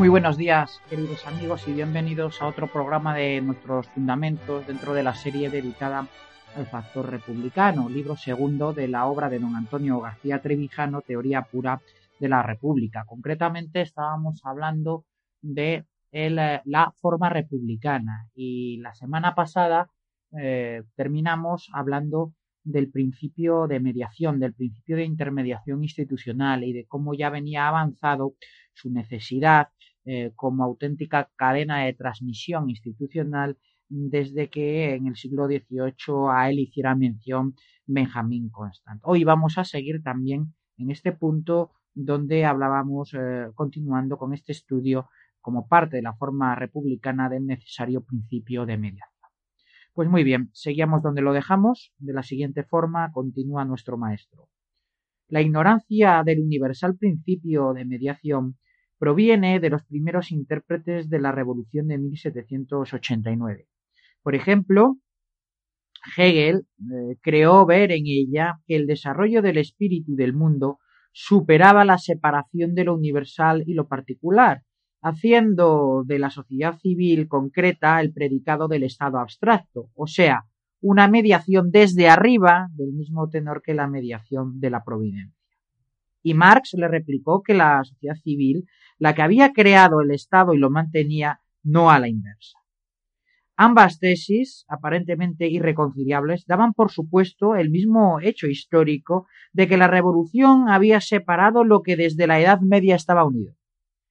Muy buenos días, queridos amigos, y bienvenidos a otro programa de nuestros fundamentos dentro de la serie dedicada al factor republicano, libro segundo de la obra de don Antonio García Trevijano, Teoría Pura de la República. Concretamente estábamos hablando de la forma republicana y la semana pasada eh, terminamos hablando del principio de mediación, del principio de intermediación institucional y de cómo ya venía avanzado su necesidad eh, como auténtica cadena de transmisión institucional desde que en el siglo XVIII a él hiciera mención Benjamín Constant. Hoy vamos a seguir también en este punto donde hablábamos, eh, continuando con este estudio como parte de la forma republicana del necesario principio de mediación. Pues muy bien, seguimos donde lo dejamos. De la siguiente forma continúa nuestro maestro. La ignorancia del universal principio de mediación proviene de los primeros intérpretes de la Revolución de 1789. Por ejemplo, Hegel eh, creó ver en ella que el desarrollo del espíritu del mundo superaba la separación de lo universal y lo particular, haciendo de la sociedad civil concreta el predicado del Estado abstracto, o sea, una mediación desde arriba del mismo tenor que la mediación de la providencia. Y Marx le replicó que la sociedad civil la que había creado el Estado y lo mantenía, no a la inversa. Ambas tesis, aparentemente irreconciliables, daban por supuesto el mismo hecho histórico de que la revolución había separado lo que desde la Edad Media estaba unido,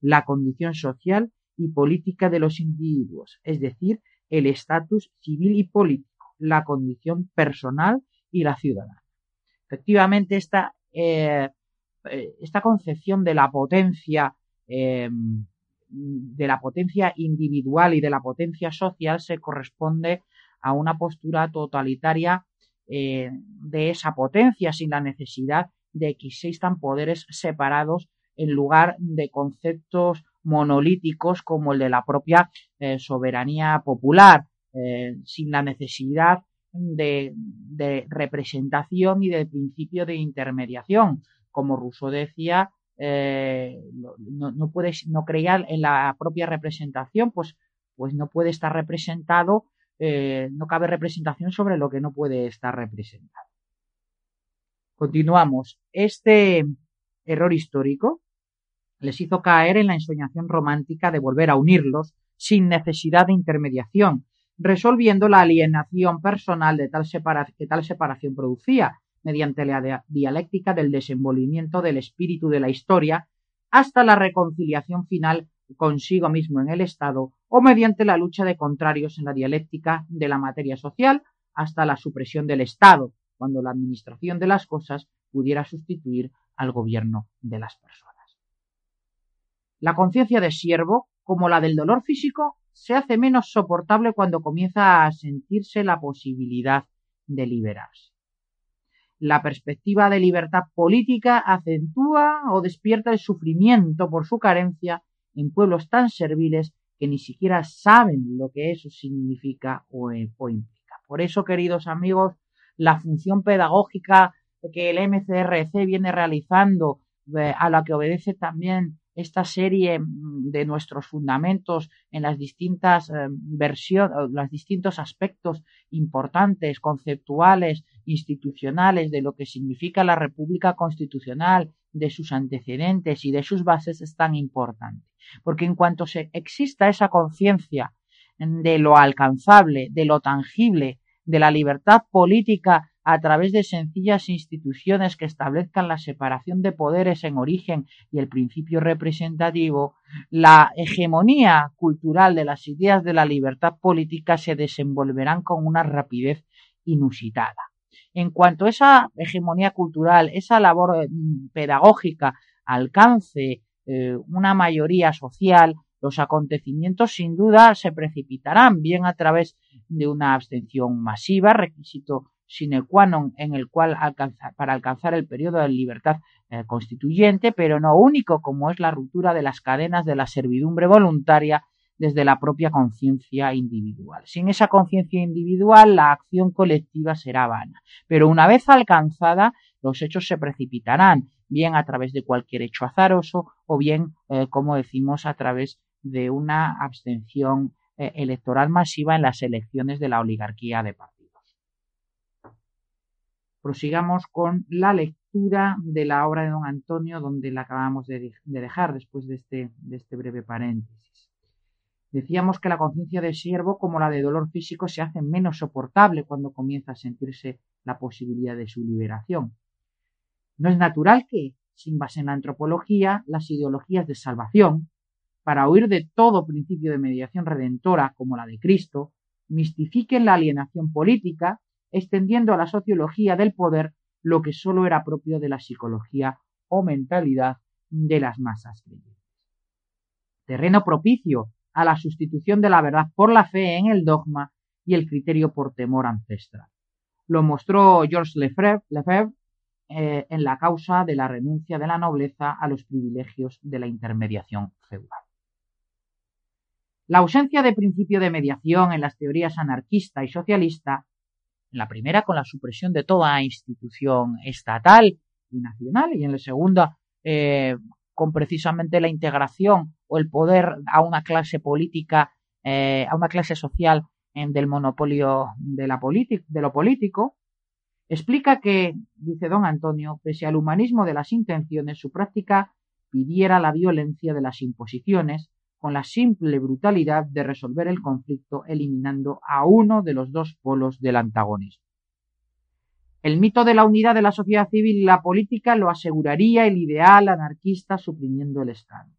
la condición social y política de los individuos, es decir, el estatus civil y político, la condición personal y la ciudadana. Efectivamente, esta, eh, eh, esta concepción de la potencia Em, de la potencia individual y de la potencia social se corresponde a una postura totalitaria eh, de esa potencia sin la necesidad de que existan poderes separados en lugar de conceptos monolíticos como el de la propia eh, soberanía popular, sin la necesidad de, de, representación y del principio de intermediación. Como Rousseau decía, eh, no, no, no creía en la propia representación, pues, pues no puede estar representado, eh, no cabe representación sobre lo que no puede estar representado. Continuamos. Este error histórico les hizo caer en la ensoñación romántica de volver a unirlos sin necesidad de intermediación, resolviendo la alienación personal de tal que tal separación producía, mediante la dialéctica del desenvolvimiento del espíritu de la historia hasta la reconciliación final consigo mismo en el Estado o mediante la lucha de contrarios en la dialéctica de la materia social hasta la supresión del Estado, cuando la administración de las cosas pudiera sustituir al gobierno de las personas. La conciencia de siervo, como la del dolor físico, se hace menos soportable cuando comienza a sentirse la posibilidad de liberarse. La perspectiva de libertad política acentúa o despierta el sufrimiento por su carencia en pueblos tan serviles que ni siquiera saben lo que eso significa o, implica. Por eso, queridos amigos, la función pedagógica que el MCRC viene realizando, eh, a la que obedece también esta serie mm, de nuestros fundamentos en las distintas eh, versiones, los distintos aspectos importantes, conceptuales, institucionales de lo que significa la República Constitucional, de sus antecedentes y de sus bases es tan importante. Porque en cuanto se exista esa conciencia de lo alcanzable, de lo tangible, de la libertad política a través de sencillas instituciones que establezcan la separación de poderes en origen y el principio representativo, la hegemonía cultural de las ideas de la libertad política se desenvolverán con una rapidez inusitada. En cuanto esa hegemonía cultural, esa labor mm, pedagógica alcance eh, una mayoría social, los acontecimientos sin duda se precipitarán bien a través de una abstención masiva, requisito sine qua non en el cual para alcanzar el periodo de libertad eh, constituyente, pero no único como es la ruptura de las cadenas de la servidumbre voluntaria desde la propia conciencia individual. Sin esa conciencia individual, la acción colectiva será vana. Pero una vez alcanzada, los hechos se precipitarán, bien a través de cualquier hecho azaroso o bien, eh, como decimos, a través de una abstención eh, electoral masiva en las elecciones de la oligarquía de partidos. Prosigamos con la lectura de la obra de don Antonio, donde la acabamos de, dejar después de este, de este breve paréntesis. Decíamos que la conciencia de siervo, como la de dolor físico, se hace menos soportable cuando comienza a sentirse la posibilidad de su liberación. No es natural que, sin base en la antropología, las ideologías de salvación, para huir de todo principio de mediación redentora como la de Cristo, mistifiquen la alienación política extendiendo a la sociología del poder lo que sólo era propio de la psicología o mentalidad de las masas creyentes. Terreno propicio a la sustitución de la verdad por la fe en el dogma y el criterio por temor ancestral. Lo mostró Georges Lefebvre, eh, en la causa de la renuncia de la nobleza a los privilegios de la intermediación feudal. La ausencia de principio de mediación en las teorías anarquista y socialista la primera con la supresión de toda institución estatal y nacional y en la segunda eh, con precisamente la integración o el poder a una clase política, eh, a una clase social en, del monopolio de, la de lo político, explica que, dice don Antonio, pese al humanismo de las intenciones, su práctica pidiera la violencia de las imposiciones con la simple brutalidad de resolver el conflicto eliminando a uno de los dos polos del antagonismo. El mito de la unidad de la sociedad civil y la política lo aseguraría el ideal anarquista suprimiendo el Estado.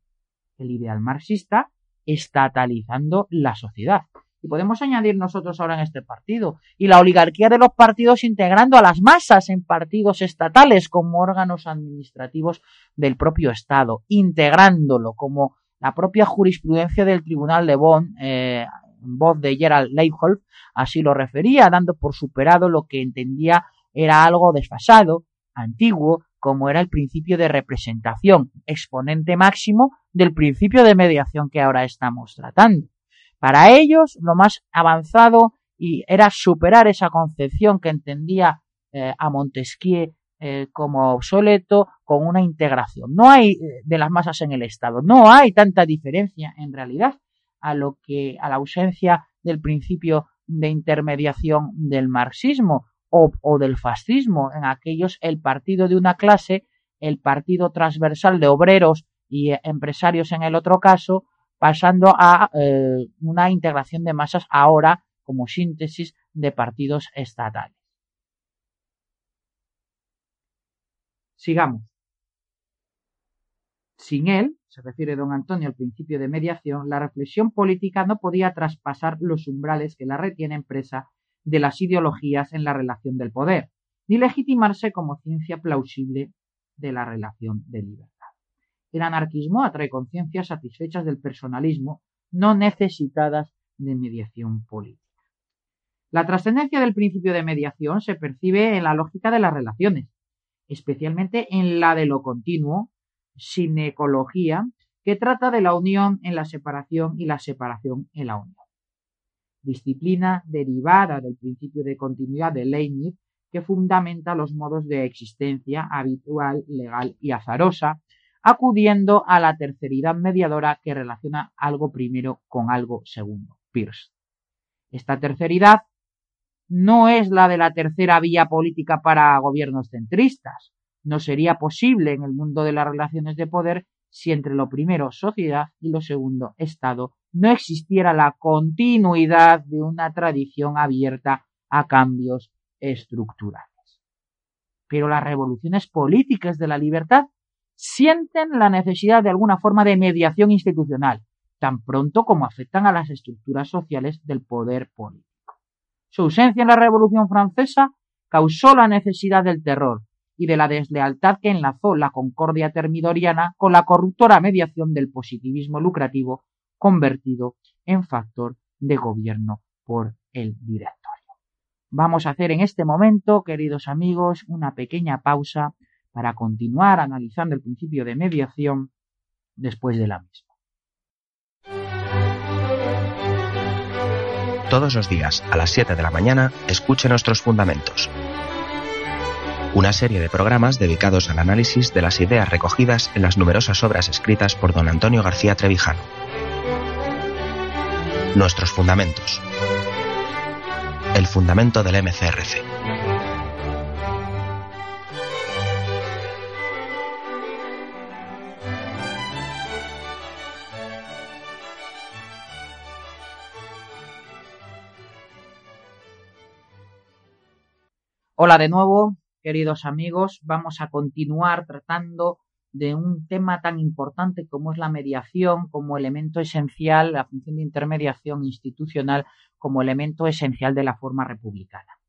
El ideal marxista estatalizando la sociedad. Y podemos añadir nosotros ahora en este partido. Y la oligarquía de los partidos integrando a las masas en partidos estatales como órganos administrativos del propio Estado, integrándolo como la propia jurisprudencia del Tribunal de Bonn, eh, en voz de Gerald Leibholz, así lo refería, dando por superado lo que entendía era algo desfasado, antiguo, como era el principio de representación, exponente máximo del principio de mediación que ahora estamos tratando. Para ellos, lo más avanzado y era superar esa concepción que entendía eh, a Montesquieu eh, como obsoleto con una integración. No hay eh, de las masas en el Estado, no hay tanta diferencia en realidad a lo que a la ausencia del principio de intermediación del marxismo o, del fascismo en aquellos el partido de una clase, el partido transversal de obreros y empresarios en el otro caso, pasando a eh, una integración de masas ahora como síntesis de partidos estatales. Sigamos. Sin él, se refiere don Antonio al principio de mediación, la reflexión política no podía traspasar los umbrales que la retienen presa de las ideologías en la relación del poder, ni legitimarse como ciencia plausible de la relación de libertad. El anarquismo atrae conciencias satisfechas del personalismo, no necesitadas de mediación política. La trascendencia del principio de mediación se percibe en la lógica de las relaciones, especialmente en la de lo continuo, sin ecología, que trata de la unión en la separación y la separación en la unión. Disciplina derivada del principio de continuidad de Leibniz que fundamenta los modos de existencia habitual, legal y azarosa, acudiendo a la terceridad mediadora que relaciona algo primero con algo segundo, Peirce. Esta terceridad no es la de la tercera vía política para gobiernos centristas. No sería posible en el mundo de las relaciones de poder si entre lo primero sociedad y lo segundo Estado no existiera la continuidad de una tradición abierta a cambios estructurales. pero las revoluciones políticas de la libertad sienten la necesidad de alguna forma de mediación institucional, tan pronto como afectan a las estructuras sociales del poder político. Su ausencia en la Revolución Francesa causó la necesidad del terror y de la deslealtad que enlazó la concordia termidoriana con la corruptora mediación del positivismo lucrativo convertido en factor de gobierno por el directorio. Vamos a hacer en este momento, queridos amigos, una pequeña pausa para continuar analizando el principio de mediación después de la misma. Todos los días a las 7 de la mañana escuche nuestros fundamentos. Una serie de programas dedicados al análisis de las ideas recogidas en las numerosas obras escritas por don Antonio García Trevijano. Nuestros fundamentos. El fundamento del MCRC. Hola de nuevo, queridos amigos. Vamos a continuar tratando de un tema tan importante como es la mediación como elemento esencial, la función de intermediación institucional como elemento esencial de la forma republicana.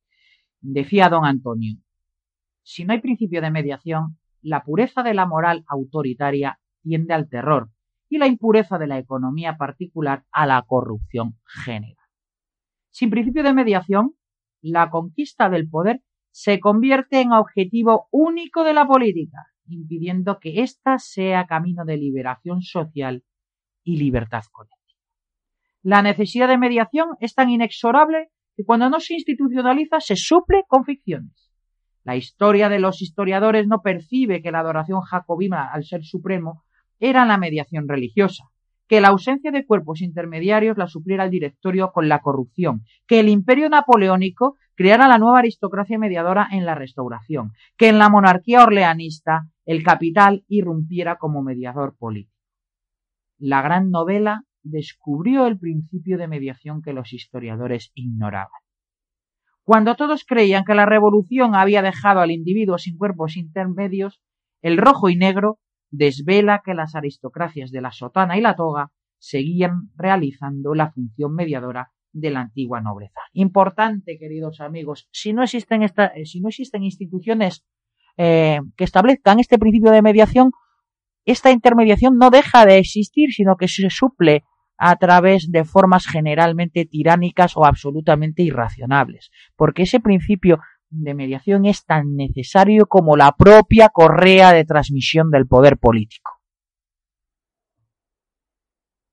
Decía don Antonio, si no hay principio de mediación, la pureza de la moral autoritaria tiende al terror y la impureza de la economía particular a la corrupción general. Sin principio de mediación, la conquista del poder se convierte en objetivo único de la política, impidiendo que ésta sea camino de liberación social y libertad colectiva. La necesidad de mediación es tan inexorable que cuando no se institucionaliza se suple con ficciones. La historia de los historiadores no percibe que la adoración jacobina al ser supremo era la mediación religiosa, que la ausencia de cuerpos intermediarios la supliera el directorio con la corrupción, que el imperio napoleónico creara la nueva aristocracia mediadora en la restauración, que en la monarquía orleanista el capital irrumpiera como mediador político. La gran novela descubrió el principio de mediación que los historiadores ignoraban. Cuando todos creían que la revolución había dejado al individuo sin cuerpos intermedios, el rojo y negro desvela que las aristocracias de la sotana y la toga seguían realizando la función mediadora de la antigua nobleza. Importante, queridos amigos, si no existen, eh, si no existen instituciones eh, que establezcan este principio de mediación, esta intermediación no deja de existir, sino que se suple a través de formas generalmente tiránicas o absolutamente irracionables, porque ese principio de mediación es tan necesario como la propia correa de transmisión del poder político.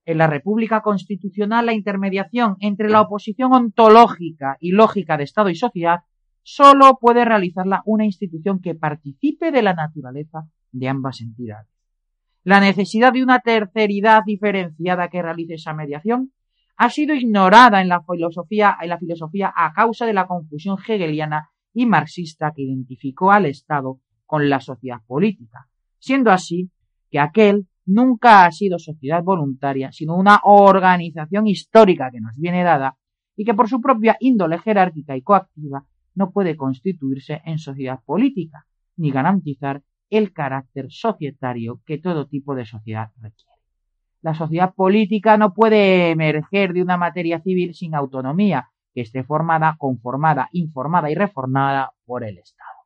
En la República Constitucional, la intermediación entre la oposición ontológica y lógica de Estado y sociedad solo puede realizarla una institución que participe de la naturaleza de ambas entidades. La necesidad de una terceridad diferenciada que realice esa mediación ha sido ignorada en la filosofía, en la filosofía a causa de la confusión hegeliana y marxista que identificó al Estado con la sociedad política, siendo así que aquel nunca ha sido sociedad voluntaria, sino una organización histórica que nos viene dada y que por su propia índole jerárquica y coactiva no puede constituirse en sociedad política, ni garantizar el carácter societario que todo tipo de sociedad requiere. La sociedad política no puede emerger de una materia civil sin autonomía, que esté formada, conformada, informada y reformada por el Estado.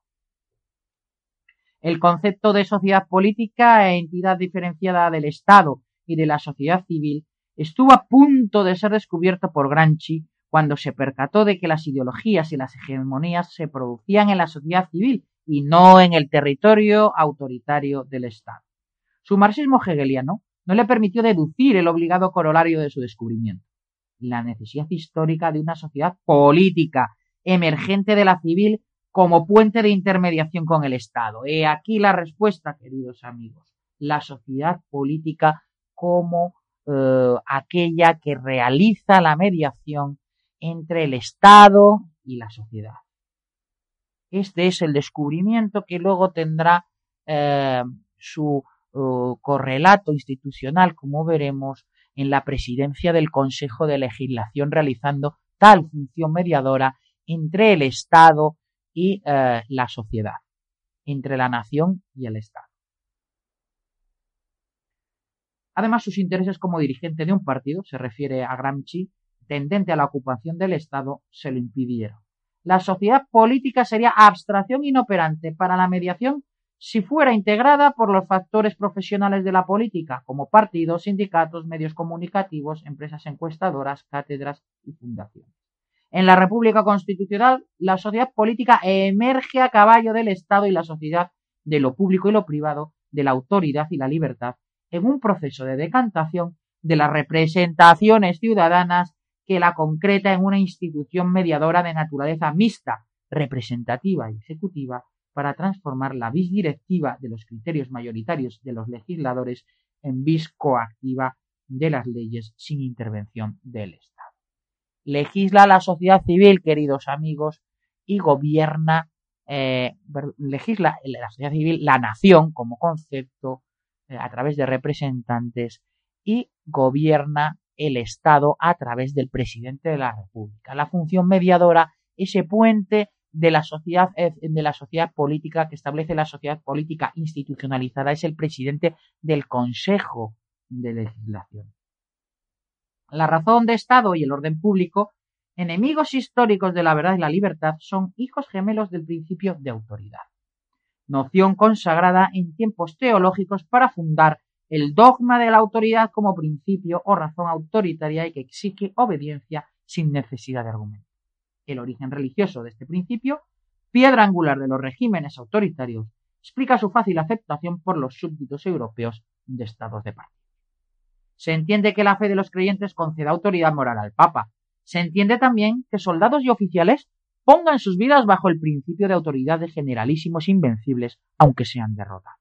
El concepto de sociedad política, entidad diferenciada del Estado y de la sociedad civil, estuvo a punto de ser descubierto por Gramsci cuando se percató de que las ideologías y las hegemonías se producían en la sociedad civil y no en el territorio autoritario del Estado. Su marxismo hegeliano no le permitió deducir el obligado corolario de su descubrimiento la necesidad histórica de una sociedad política emergente de la civil como puente de intermediación con el Estado. He aquí la respuesta, queridos amigos. La sociedad política como eh, aquella que realiza la mediación entre el Estado y la sociedad. Este es el descubrimiento que luego tendrá eh, su eh, correlato institucional, como veremos, en la presidencia del Consejo de Legislación realizando tal función mediadora entre el Estado y eh, la sociedad. entre la nación y el Estado. Además, sus intereses como dirigente de un partido, se refiere a Gramsci, tendente a la ocupación del Estado, se lo impidieron. La sociedad política sería abstracción inoperante para la mediación si fuera integrada por los factores profesionales de la política, como partidos, sindicatos, medios comunicativos, empresas encuestadoras, cátedras y fundaciones. En la República Constitucional, la sociedad política emerge a caballo del Estado y la sociedad de lo público y lo privado, de la autoridad y la libertad, en un proceso de decantación de las representaciones ciudadanas que la concreta en una institución mediadora de naturaleza mixta, representativa y ejecutiva, para transformar la vis directiva de los criterios mayoritarios de los legisladores en vis coactiva de las leyes sin intervención del Estado. Legisla la sociedad civil, queridos amigos, y gobierna, eh, legisla la sociedad civil, la nación como concepto, eh, a través de representantes y gobierna el Estado a través del presidente de la República. La función mediadora, ese puente de la sociedad eh, de la sociedad política que establece la sociedad política institucionalizada es el presidente del Consejo de Legislación. La razón de Estado y el orden público, enemigos históricos de la verdad y la libertad, son hijos gemelos del principio de autoridad noción consagrada en tiempos teológicos para fundar el dogma de la autoridad como principio o razón autoritaria y que exige obediencia sin necesidad de argumento. El origen religioso de este principio, piedra angular de los regímenes autoritarios, explica su fácil aceptación por los súbditos europeos de estados de partido. Se entiende que la fe de los creyentes conceda autoridad moral al Papa. Se entiende también que soldados y oficiales pongan sus vidas bajo el principio de autoridad de generalísimos invencibles, aunque sean derrotados.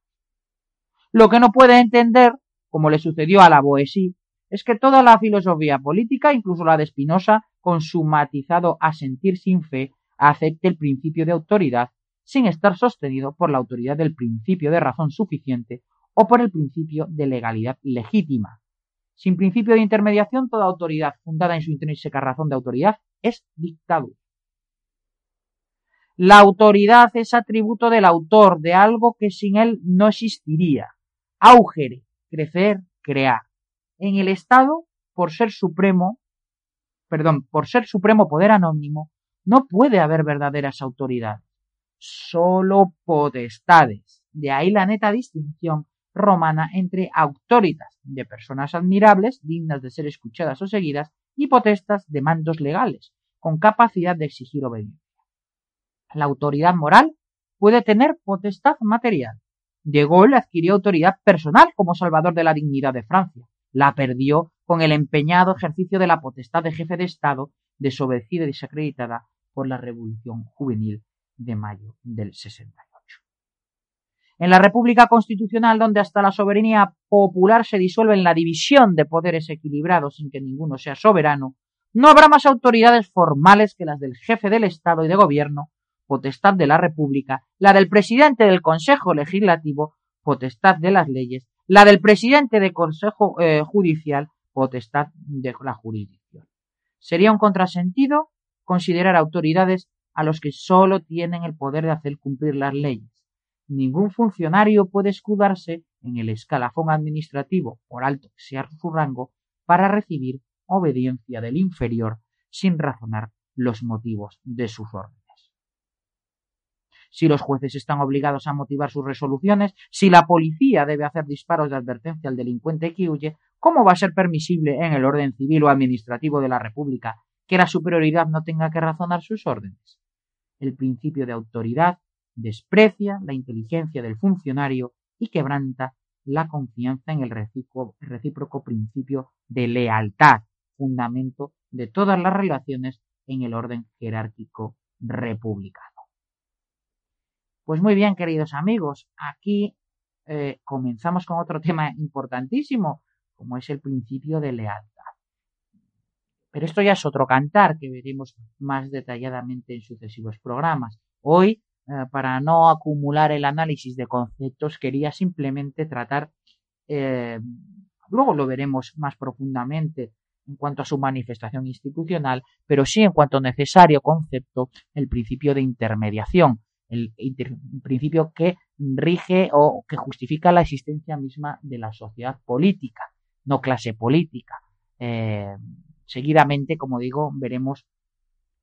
Lo que no puede entender, como le sucedió a la Boesí, es que toda la filosofía política, incluso la de Spinoza, con su matizado asentir sin fe, acepte el principio de autoridad sin estar sostenido por la autoridad del principio de razón suficiente o por el principio de legalidad legítima. Sin principio de intermediación, toda autoridad fundada en su intrínseca razón de autoridad es dictadura. La autoridad es atributo del autor, de algo que sin él no existiría. Augere, crecer, crear. En el Estado, por ser supremo, perdón, por ser supremo poder anónimo, no puede haber verdaderas autoridades, solo potestades. De ahí la neta distinción romana entre autoritas de personas admirables, dignas de ser escuchadas o seguidas, y potestas de mandos legales, con capacidad de exigir obediencia. La autoridad moral puede tener potestad material. De Gaulle adquirió autoridad personal como salvador de la dignidad de Francia. La perdió con el empeñado ejercicio de la potestad de jefe de Estado, desobedecida y desacreditada por la Revolución Juvenil de mayo del 68. En la República Constitucional, donde hasta la soberanía popular se disuelve en la división de poderes equilibrados sin que ninguno sea soberano, no habrá más autoridades formales que las del jefe del Estado y de gobierno, potestad de la República, la del presidente del Consejo Legislativo, potestad de las leyes, la del presidente del Consejo eh, Judicial, potestad de la jurisdicción. Sería un contrasentido considerar autoridades a los que sólo tienen el poder de hacer cumplir las leyes. Ningún funcionario puede escudarse en el escalafón administrativo, por alto que sea su rango, para recibir obediencia del inferior sin razonar los motivos de sus órdenes si los jueces están obligados a motivar sus resoluciones, si la policía debe hacer disparos de advertencia al delincuente que huye, ¿cómo va a ser permisible en el orden civil o administrativo de la República que la superioridad no tenga que razonar sus órdenes? El principio de autoridad desprecia la inteligencia del funcionario y quebranta la confianza en el recíproco principio de lealtad, fundamento de todas las relaciones en el orden jerárquico republicano. Pues muy bien, queridos amigos, aquí eh, comenzamos con otro tema importantísimo, como es el principio de lealtad. Pero esto ya es otro cantar que veremos más detalladamente en sucesivos programas. Hoy, eh, para no acumular el análisis de conceptos, quería simplemente tratar, eh, luego lo veremos más profundamente en cuanto a su manifestación institucional, pero sí en cuanto necesario concepto, el principio de intermediación, el, principio que rige o que justifica la existencia misma de la sociedad política, no clase política. Eh, seguidamente, como digo, veremos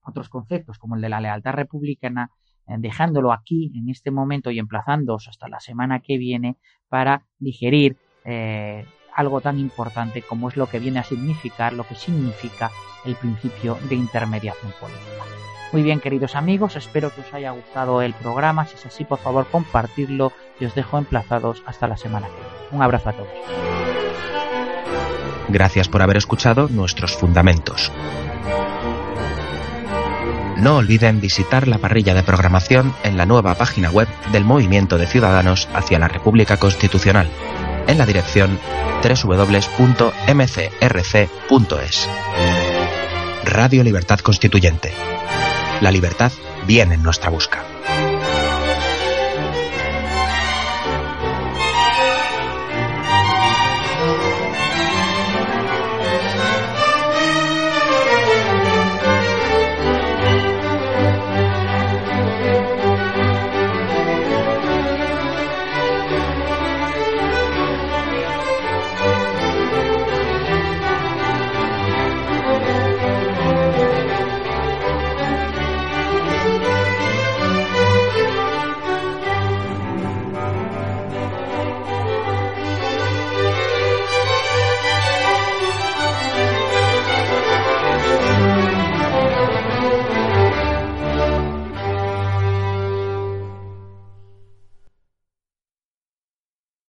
otros conceptos como el de la lealtad republicana, eh, dejándolo aquí en este momento y emplazándoos hasta la semana que viene para digerir eh, algo tan importante como es lo que viene a significar, lo que significa el principio de intermediación política. Muy bien, queridos amigos, espero que os haya gustado el programa. Si es así, por favor, compartirlo y os dejo emplazados hasta la semana que viene. Un abrazo a todos. Gracias por haber escuchado nuestros fundamentos. No olviden visitar la parrilla de programación en la nueva página web del Movimiento de Ciudadanos hacia la República Constitucional, en la dirección www.mcrc.es. Radio Libertad Constituyente. La libertad viene en nuestra busca.